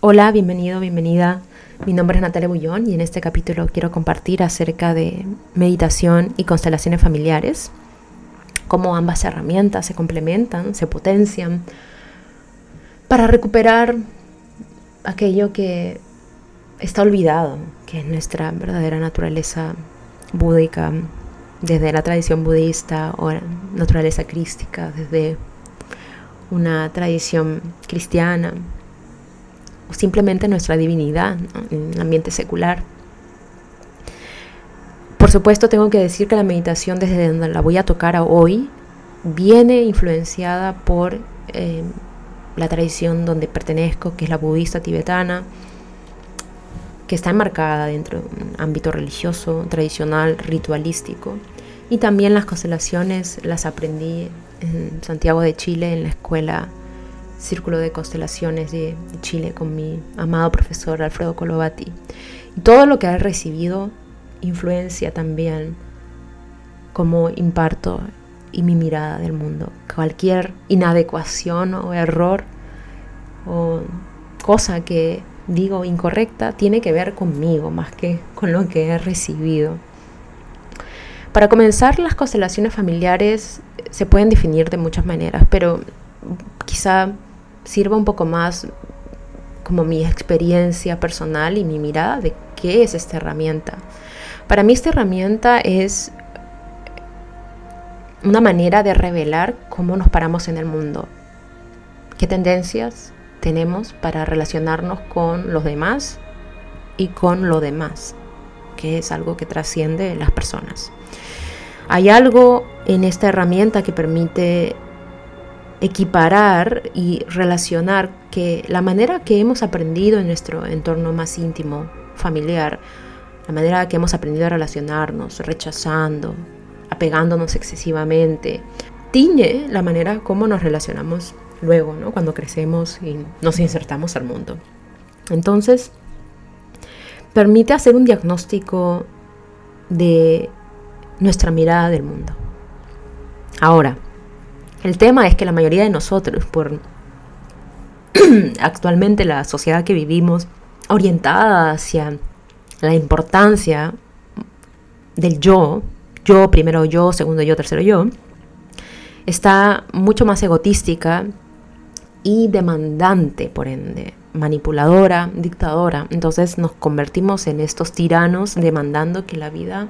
Hola, bienvenido, bienvenida. Mi nombre es Natalia Bullón y en este capítulo quiero compartir acerca de meditación y constelaciones familiares, cómo ambas herramientas se complementan, se potencian para recuperar aquello que está olvidado, que es nuestra verdadera naturaleza búdica, desde la tradición budista o naturaleza crística, desde una tradición cristiana, o simplemente nuestra divinidad en el ambiente secular. Por supuesto, tengo que decir que la meditación desde donde la voy a tocar hoy viene influenciada por eh, la tradición donde pertenezco, que es la budista tibetana, que está enmarcada dentro de un ámbito religioso, tradicional, ritualístico. Y también las constelaciones las aprendí en Santiago de Chile, en la escuela Círculo de Constelaciones de, Chile con mi amado profesor Alfredo Colovati. Y todo lo que he recibido influencia también como imparto y mi mirada del mundo. Cualquier inadecuación o error o cosa que digo incorrecta tiene que ver conmigo más que con lo que he recibido. Para comenzar, las constelaciones familiares se pueden definir de muchas maneras, pero quizá sirva un poco más como mi experiencia personal y mi mirada de qué es esta herramienta. Para mí esta herramienta es una manera de revelar cómo nos paramos en el mundo, qué tendencias tenemos para relacionarnos con los demás y con lo demás, que es algo que trasciende las personas. Hay algo en esta herramienta que permite equiparar y relacionar que la manera que hemos aprendido en nuestro entorno más íntimo, familiar, la manera que hemos aprendido a relacionarnos, rechazando, apegándonos excesivamente, tiñe la manera como nos relacionamos luego, ¿no? cuando crecemos y nos insertamos al mundo. Entonces, permite hacer un diagnóstico de nuestra mirada del mundo. Ahora, el tema es que la mayoría de nosotros, por actualmente la sociedad que vivimos, orientada hacia la importancia del yo, yo, primero yo, segundo yo, tercero yo, está mucho más egotística y demandante, por ende, manipuladora, dictadora. Entonces nos convertimos en estos tiranos demandando que la vida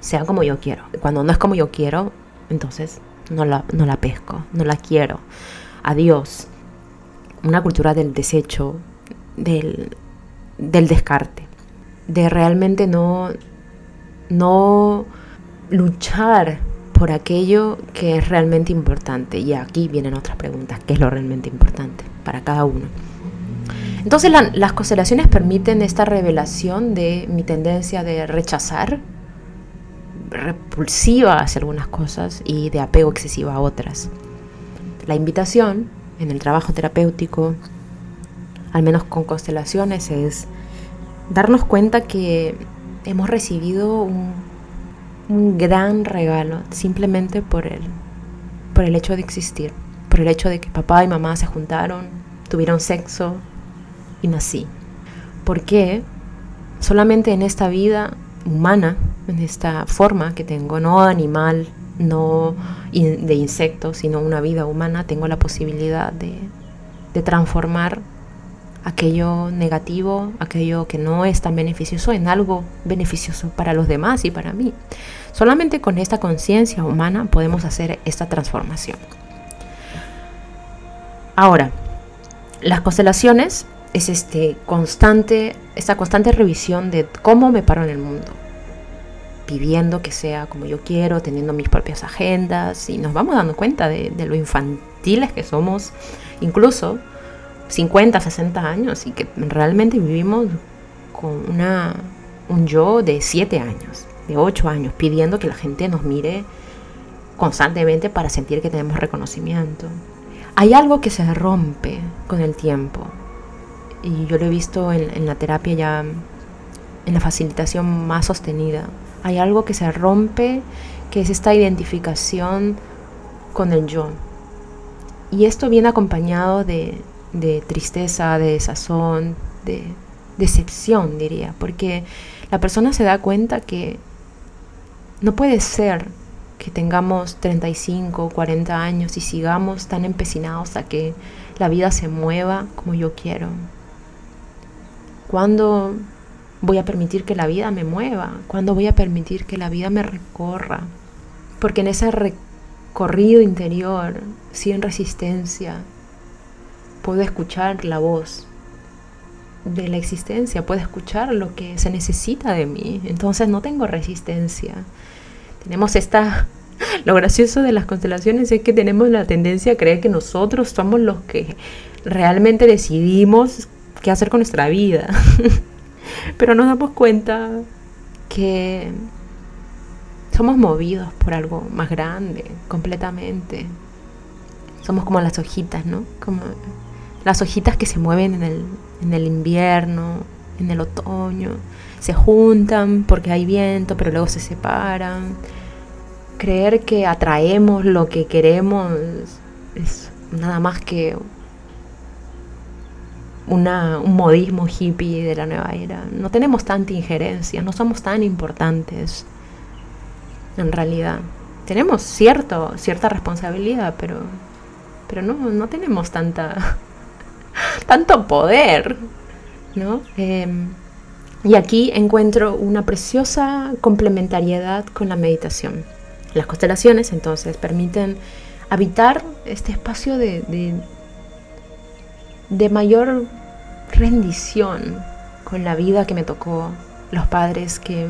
sea como yo quiero. Cuando no es como yo quiero, entonces no la, no la pesco, no la quiero. Adiós. Una cultura del desecho, del, del descarte, de realmente no, no luchar por aquello que es realmente importante. Y aquí vienen otras preguntas, ¿qué es lo realmente importante para cada uno? Entonces las constelaciones permiten esta revelación de mi tendencia de rechazar repulsiva hacia algunas cosas y de apego excesivo a otras. La invitación en el trabajo terapéutico, al menos con constelaciones, es darnos cuenta que hemos recibido un, un gran regalo simplemente por el, por el hecho de existir, por el hecho de que papá y mamá se juntaron, tuvieron sexo y nací. Porque solamente en esta vida humana, en esta forma que tengo, no animal, no de insecto, sino una vida humana, tengo la posibilidad de, de transformar aquello negativo, aquello que no es tan beneficioso, en algo beneficioso para los demás y para mí. Solamente con esta conciencia humana podemos hacer esta transformación. Ahora, las constelaciones es este constante, esta constante revisión de cómo me paro en el mundo, pidiendo que sea como yo quiero, teniendo mis propias agendas y nos vamos dando cuenta de, lo infantiles que somos, incluso 50, 60 años y que realmente vivimos con una, un yo de 7 años, de 8 años, pidiendo que la gente nos mire constantemente para sentir que tenemos reconocimiento. Hay algo que se rompe con el tiempo y yo lo he visto en, la terapia ya, en la facilitación más sostenida. Hay algo que se rompe, que es esta identificación con el yo. Y esto viene acompañado de, de tristeza, de desazón, de decepción, diría, porque la persona se da cuenta que no puede ser que tengamos 35 o 40 años y sigamos tan empecinados a que la vida se mueva como yo quiero. ¿Cuándo voy a permitir que la vida me mueva? ¿Cuándo voy a permitir que la vida me recorra? Porque en ese recorrido interior, sin resistencia, puedo escuchar la voz de la existencia, puedo escuchar lo que se necesita de mí. Entonces no tengo resistencia. Tenemos esta... Lo gracioso de las constelaciones es que tenemos la tendencia a creer que nosotros somos los que realmente decidimos qué hacer con nuestra vida. Pero nos damos cuenta que somos movidos por algo más grande, completamente. Somos como las hojitas, ¿no? Como las hojitas que se mueven en el, en el invierno, en el otoño, se juntan porque hay viento, pero luego se separan. Creer que atraemos lo que queremos es nada más que una, un modismo hippie de la nueva era. No tenemos tanta injerencia, no somos tan importantes en realidad. Tenemos cierto, cierta responsabilidad, pero, pero no, no tenemos tanta, tanto poder. ¿no? Em, y aquí encuentro una preciosa complementariedad con la meditación. Las constelaciones entonces permiten habitar este espacio de, de, de mayor rendición con la vida que me tocó, los padres que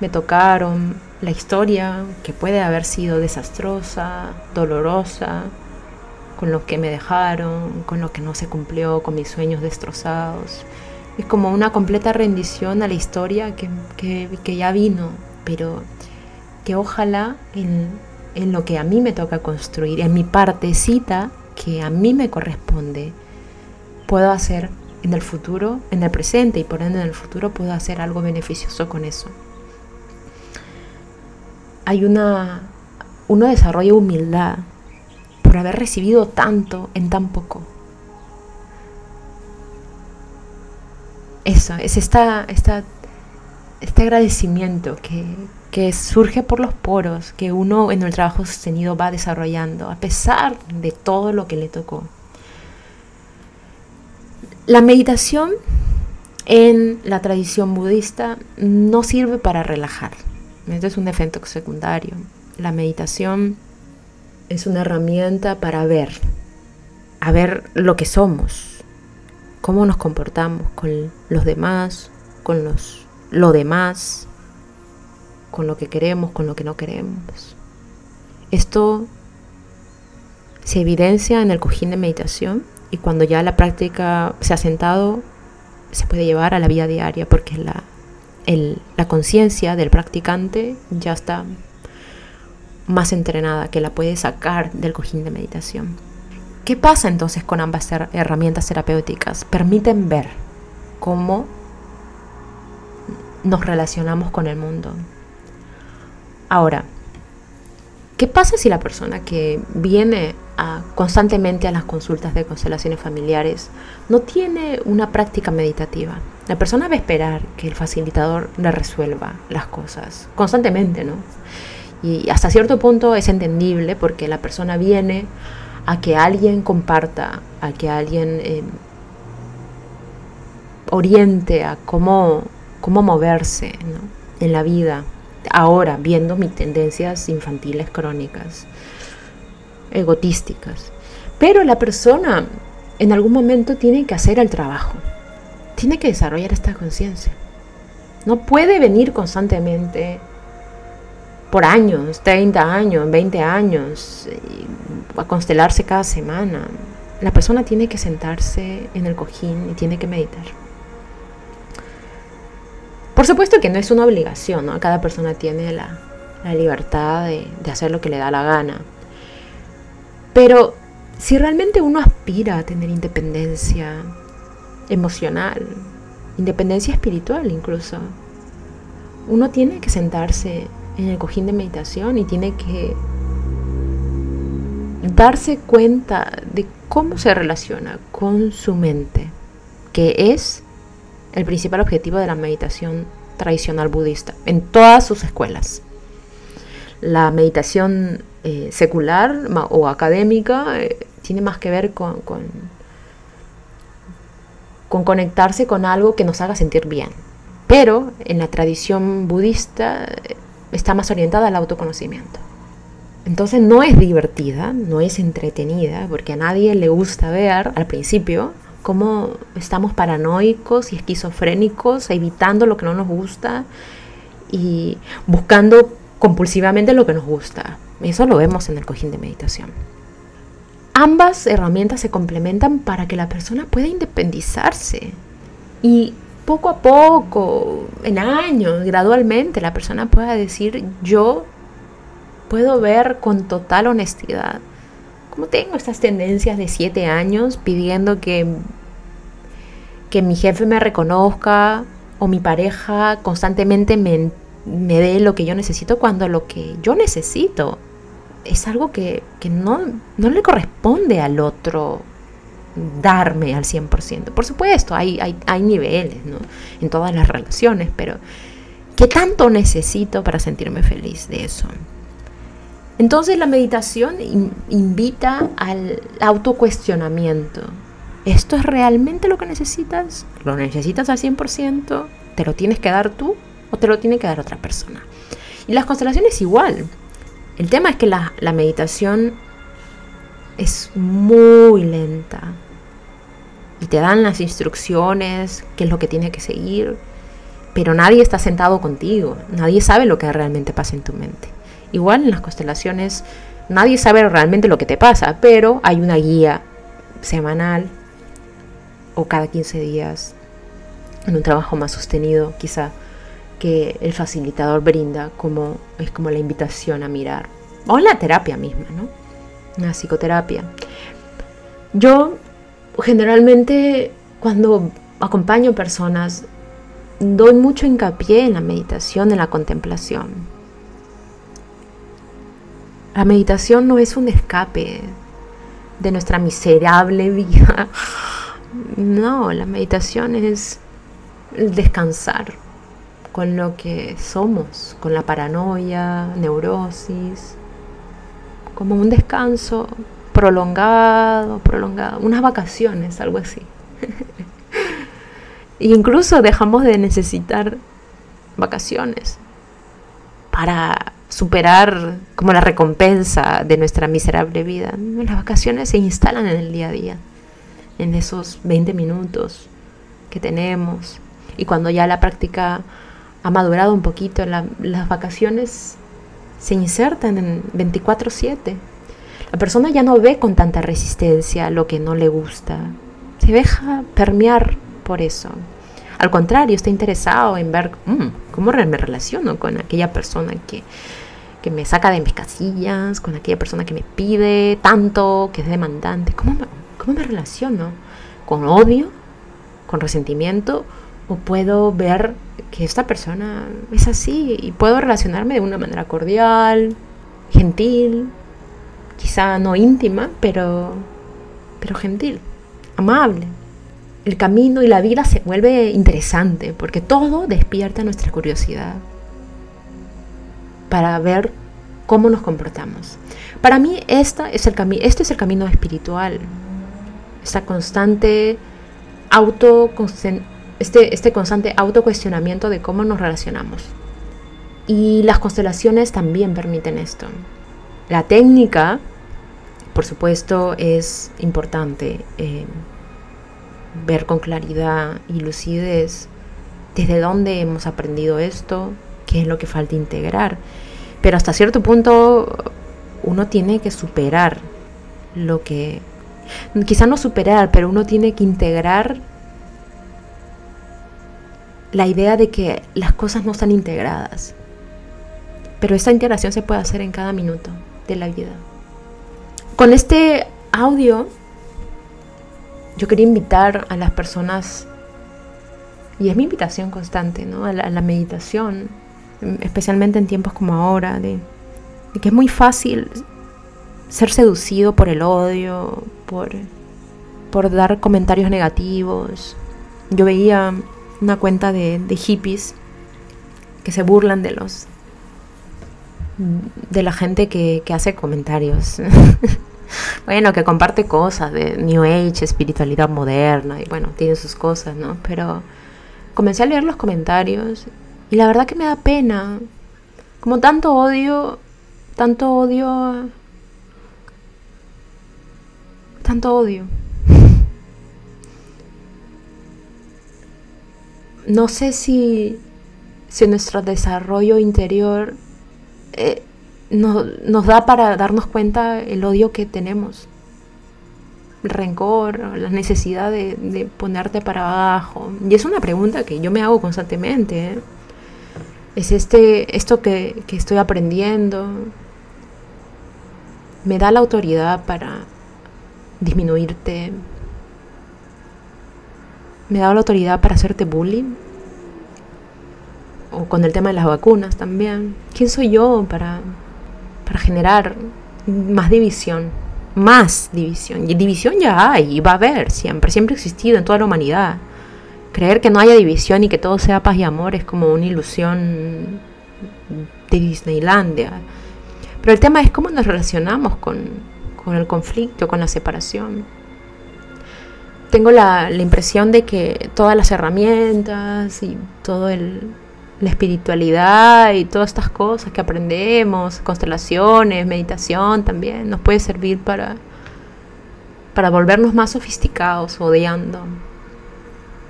me tocaron, la historia que puede haber sido desastrosa, dolorosa, con lo que me dejaron, con lo que no se cumplió, con mis sueños destrozados. Es como una completa rendición a la historia que, que, ya vino, pero que ojalá en, en lo que a mí me toca construir, en mi partecita que a mí me corresponde, puedo hacer en el futuro, en el presente y por ende en el futuro puedo hacer algo beneficioso con eso. Hay una, uno desarrolla humildad por haber recibido tanto en tan poco. Eso, es esta, esta, este agradecimiento que, que surge por los poros que uno en el trabajo sostenido va desarrollando, a pesar de todo lo que le tocó. La meditación en la tradición budista no sirve para relajar. Este es un efecto secundario. La meditación es una herramienta para ver, a ver lo que somos, cómo nos comportamos con los demás, con los, lo demás, con lo que queremos, con lo que no queremos. Esto se evidencia en el cojín de meditación y cuando ya la práctica se ha sentado, se puede llevar a la vida diaria porque la, la conciencia del practicante ya está más entrenada, que la puede sacar del cojín de meditación. ¿Qué pasa entonces con ambas herramientas terapéuticas? Permiten ver cómo nos relacionamos con el mundo. Ahora, ¿qué pasa si la persona que viene constantemente a las consultas de constelaciones familiares no tiene una práctica meditativa? La persona va a esperar que el facilitador le resuelva las cosas constantemente, ¿no? Y hasta cierto punto es entendible porque la persona viene a que alguien comparta, a que alguien eh, oriente a cómo, cómo moverse en la vida. Ahora, viendo mis tendencias infantiles crónicas, egotísticas. Pero la persona en algún momento tiene que hacer el trabajo, tiene que desarrollar esta conciencia. No puede venir constantemente por años, 30 años, 20 años, a constelarse cada semana. La persona tiene que sentarse en el cojín y tiene que meditar. Por supuesto que no es una obligación, ¿no? Cada persona tiene la, libertad de, de hacer lo que le da la gana. Pero si realmente uno aspira a tener independencia emocional, independencia espiritual incluso, uno tiene que sentarse en el cojín de meditación y tiene que darse cuenta de cómo se relaciona con su mente, que es el principal objetivo de la meditación tradicional budista en todas sus escuelas. La meditación eh, secular o académica eh, tiene más que ver con, con, con conectarse con algo que nos haga sentir bien. Pero en la tradición budista eh, está más orientada al autoconocimiento. Entonces no es divertida, no es entretenida, porque a nadie le gusta ver al principio cómo estamos paranoicos y esquizofrénicos, evitando lo que no nos gusta y buscando compulsivamente lo que nos gusta. Eso lo vemos en el cojín de meditación. Ambas herramientas se complementan para que la persona pueda independizarse y poco a poco, en años, gradualmente, la persona pueda decir yo puedo ver con total honestidad cómo tengo estas tendencias de siete años pidiendo que, que mi jefe me reconozca o mi pareja constantemente me, me dé lo que yo necesito cuando lo que yo necesito es algo que, no, no, le corresponde al otro darme al 100%. Por supuesto, hay, hay, hay niveles ¿no? en todas las relaciones, pero ¿qué tanto necesito para sentirme feliz de eso? Entonces la meditación invita al autocuestionamiento. ¿Esto es realmente lo que necesitas? ¿Lo necesitas al 100%? ¿Te lo tienes que dar tú o te lo tiene que dar otra persona? Y las constelaciones igual. El tema es que la, la meditación es muy lenta y te dan las instrucciones, qué es lo que tiene que seguir, pero nadie está sentado contigo, nadie sabe lo que realmente pasa en tu mente. Igual en las constelaciones nadie sabe realmente lo que te pasa, pero hay una guía semanal o cada 15 días en un trabajo más sostenido quizá que el facilitador brinda como es como la invitación a mirar o la terapia misma, ¿no? Una psicoterapia. Yo generalmente cuando acompaño personas doy mucho hincapié en la meditación, en la contemplación. La meditación no es un escape de nuestra miserable vida. No, la meditación es descansar con lo que somos, con la paranoia, neurosis, como un descanso prolongado, prolongado, unas vacaciones, algo así. incluso dejamos de necesitar vacaciones para superar como la recompensa de nuestra miserable vida. Las vacaciones se instalan en el día a día, en esos 20 minutos que tenemos. Y cuando ya la práctica ha madurado un poquito, las vacaciones se insertan en 24/7. La persona ya no ve con tanta resistencia lo que no le gusta, se deja permear por eso. Al contrario, está interesado en ver mm, cómo me relaciono con aquella persona que, que, me saca de mis casillas, con aquella persona que me pide tanto, que es demandante. ¿Cómo me, cómo me relaciono? ¿Con odio? ¿Con resentimiento? ¿O puedo ver que esta persona es así y puedo relacionarme de una manera cordial, gentil, quizá no íntima, pero, pero gentil, amable? el camino y la vida se vuelve interesante porque todo despierta nuestra curiosidad para ver cómo nos comportamos. Para mí esta es el este es el camino espiritual, esta constante auto este, este constante autocuestionamiento de cómo nos relacionamos. Y las constelaciones también permiten esto. La técnica, por supuesto, es importante. Eh, ver con claridad y lucidez desde dónde hemos aprendido esto, qué es lo que falta integrar. Pero hasta cierto punto uno tiene que superar lo que, quizá no superar, pero uno tiene que integrar la idea de que las cosas no están integradas. Pero esa integración se puede hacer en cada minuto de la vida. Con este audio yo quería invitar a las personas, y es mi invitación constante, ¿no? a, la, meditación, especialmente en tiempos como ahora, de, que es muy fácil ser seducido por el odio, por, por dar comentarios negativos. Yo veía una cuenta de, hippies que se burlan de los de la gente que hace comentarios. bueno, que comparte cosas de New Age, espiritualidad moderna, y bueno, tiene sus cosas, ¿no? Pero comencé a leer los comentarios y la verdad que me da pena. Como tanto odio, tanto odio, tanto odio. No sé si, si nuestro desarrollo interior eh, nos da para darnos cuenta el odio que tenemos. El rencor, la necesidad de, ponerte para abajo. Y es una pregunta que yo me hago constantemente. ¿eh? Es este, esto que, que estoy aprendiendo. Me da la autoridad para disminuirte. Me da la autoridad para hacerte bullying o con el tema de las vacunas también. ¿Quién soy yo para, para generar más división? Más división. Y división ya hay, y va a haber siempre, siempre ha existido en toda la humanidad. Creer que no haya división y que todo sea paz y amor es como una ilusión de Disneylandia. Pero el tema es cómo nos relacionamos con, con el conflicto, con la separación. Tengo la, impresión de que todas las herramientas y todo el, la espiritualidad y todas estas cosas que aprendemos, constelaciones, meditación también, nos puede servir para, para volvernos más sofisticados, odiando,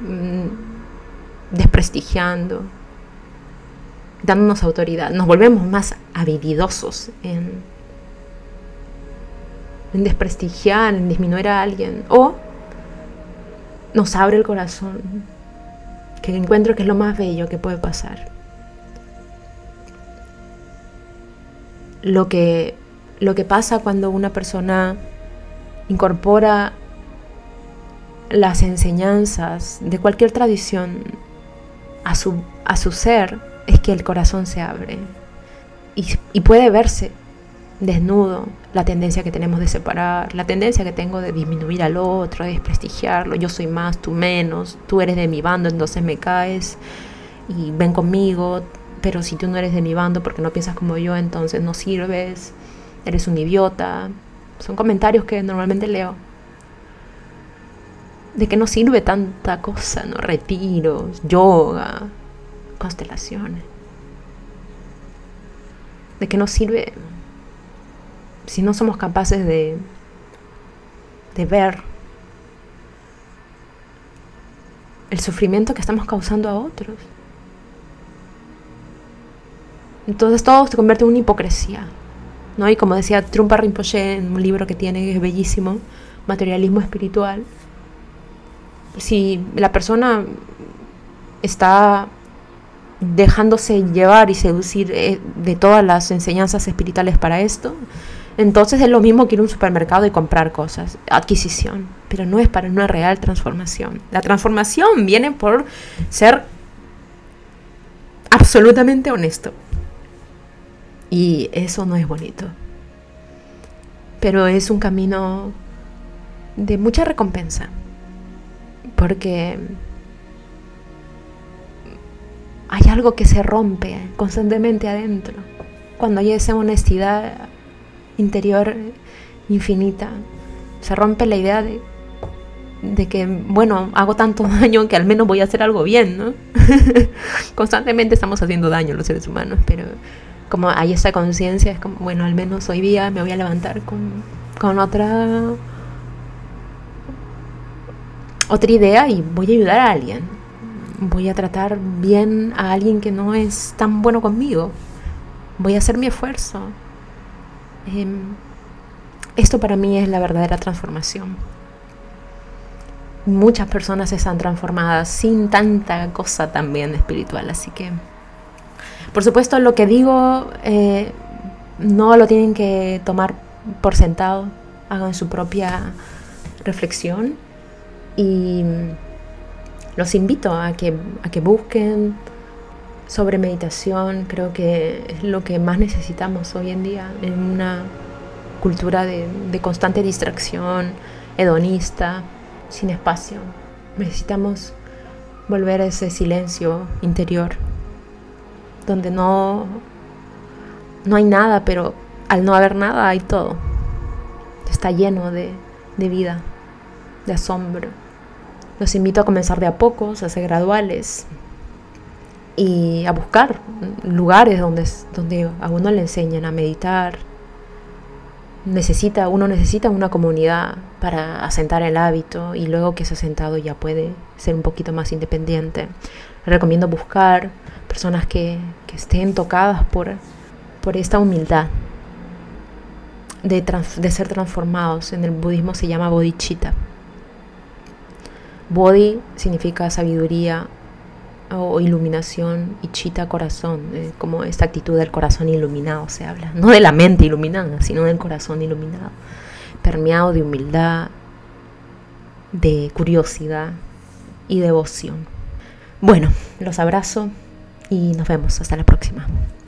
mm, desprestigiando, dándonos autoridad. Nos volvemos más avididosos en, en desprestigiar, en disminuir a alguien. O nos abre el corazón que encuentro que es lo más bello que puede pasar. Lo que, lo que pasa cuando una persona incorpora las enseñanzas de cualquier tradición a su, a su ser es que el corazón se abre y, y puede verse desnudo, la tendencia que tenemos de separar, la tendencia que tengo de disminuir al otro, de desprestigiarlo, yo soy más, tú menos, tú eres de mi bando, entonces me caes y ven conmigo, pero si tú no eres de mi bando porque no piensas como yo, entonces no sirves, eres un idiota. Son comentarios que normalmente leo. De que no sirve tanta cosa, ¿no? Retiros, yoga, constelaciones. De que no sirve si no somos capaces de, de ver el sufrimiento que estamos causando a otros. Entonces todo se convierte en una hipocresía. ¿no? Y como decía Trumpa Rinpoche en un libro que tiene, que es bellísimo, Materialismo Espiritual, si la persona está dejándose llevar y seducir eh, de todas las enseñanzas espirituales para esto, entonces es lo mismo que ir a un supermercado y comprar cosas, adquisición, pero no es para una real transformación. La transformación viene por ser absolutamente honesto. Y eso no es bonito. Pero es un camino de mucha recompensa. Porque hay algo que se rompe constantemente adentro. Cuando hay esa honestidad interior infinita. Se rompe la idea de, de que, bueno, hago tanto daño que al menos voy a hacer algo bien, ¿no? Constantemente estamos haciendo daño los seres humanos, pero como hay esa conciencia, es como, bueno, al menos hoy día me voy a levantar con, con otra otra idea y voy a ayudar a alguien. Voy a tratar bien a alguien que no es tan bueno conmigo. Voy a hacer mi esfuerzo. Em, esto para mí es la verdadera transformación. Muchas personas están transformadas sin tanta cosa también espiritual, así que, por supuesto, lo que digo eh, no lo tienen que tomar por sentado, hagan su propia reflexión y los invito a que, a que busquen sobre meditación, creo que es lo que más necesitamos hoy en día en una cultura de, constante distracción, hedonista, sin espacio. Necesitamos volver a ese silencio interior, donde no, no hay nada, pero al no haber nada hay todo. Está lleno de, de vida, de asombro. Los invito a comenzar de a pocos, a ser graduales y a buscar lugares donde, donde a uno le enseñan a meditar. Necesita, uno necesita una comunidad para asentar el hábito y luego que se ha sentado ya puede ser un poquito más independiente. Recomiendo buscar personas que, que estén tocadas por, por esta humildad de, de ser transformados. En el budismo se llama bodhicitta. Bodhi significa sabiduría o iluminación y chita corazón, eh, como esta actitud del corazón iluminado se habla, no de la mente iluminada, sino del corazón iluminado, permeado de humildad, de curiosidad y devoción. Bueno, los abrazo y nos vemos hasta la próxima.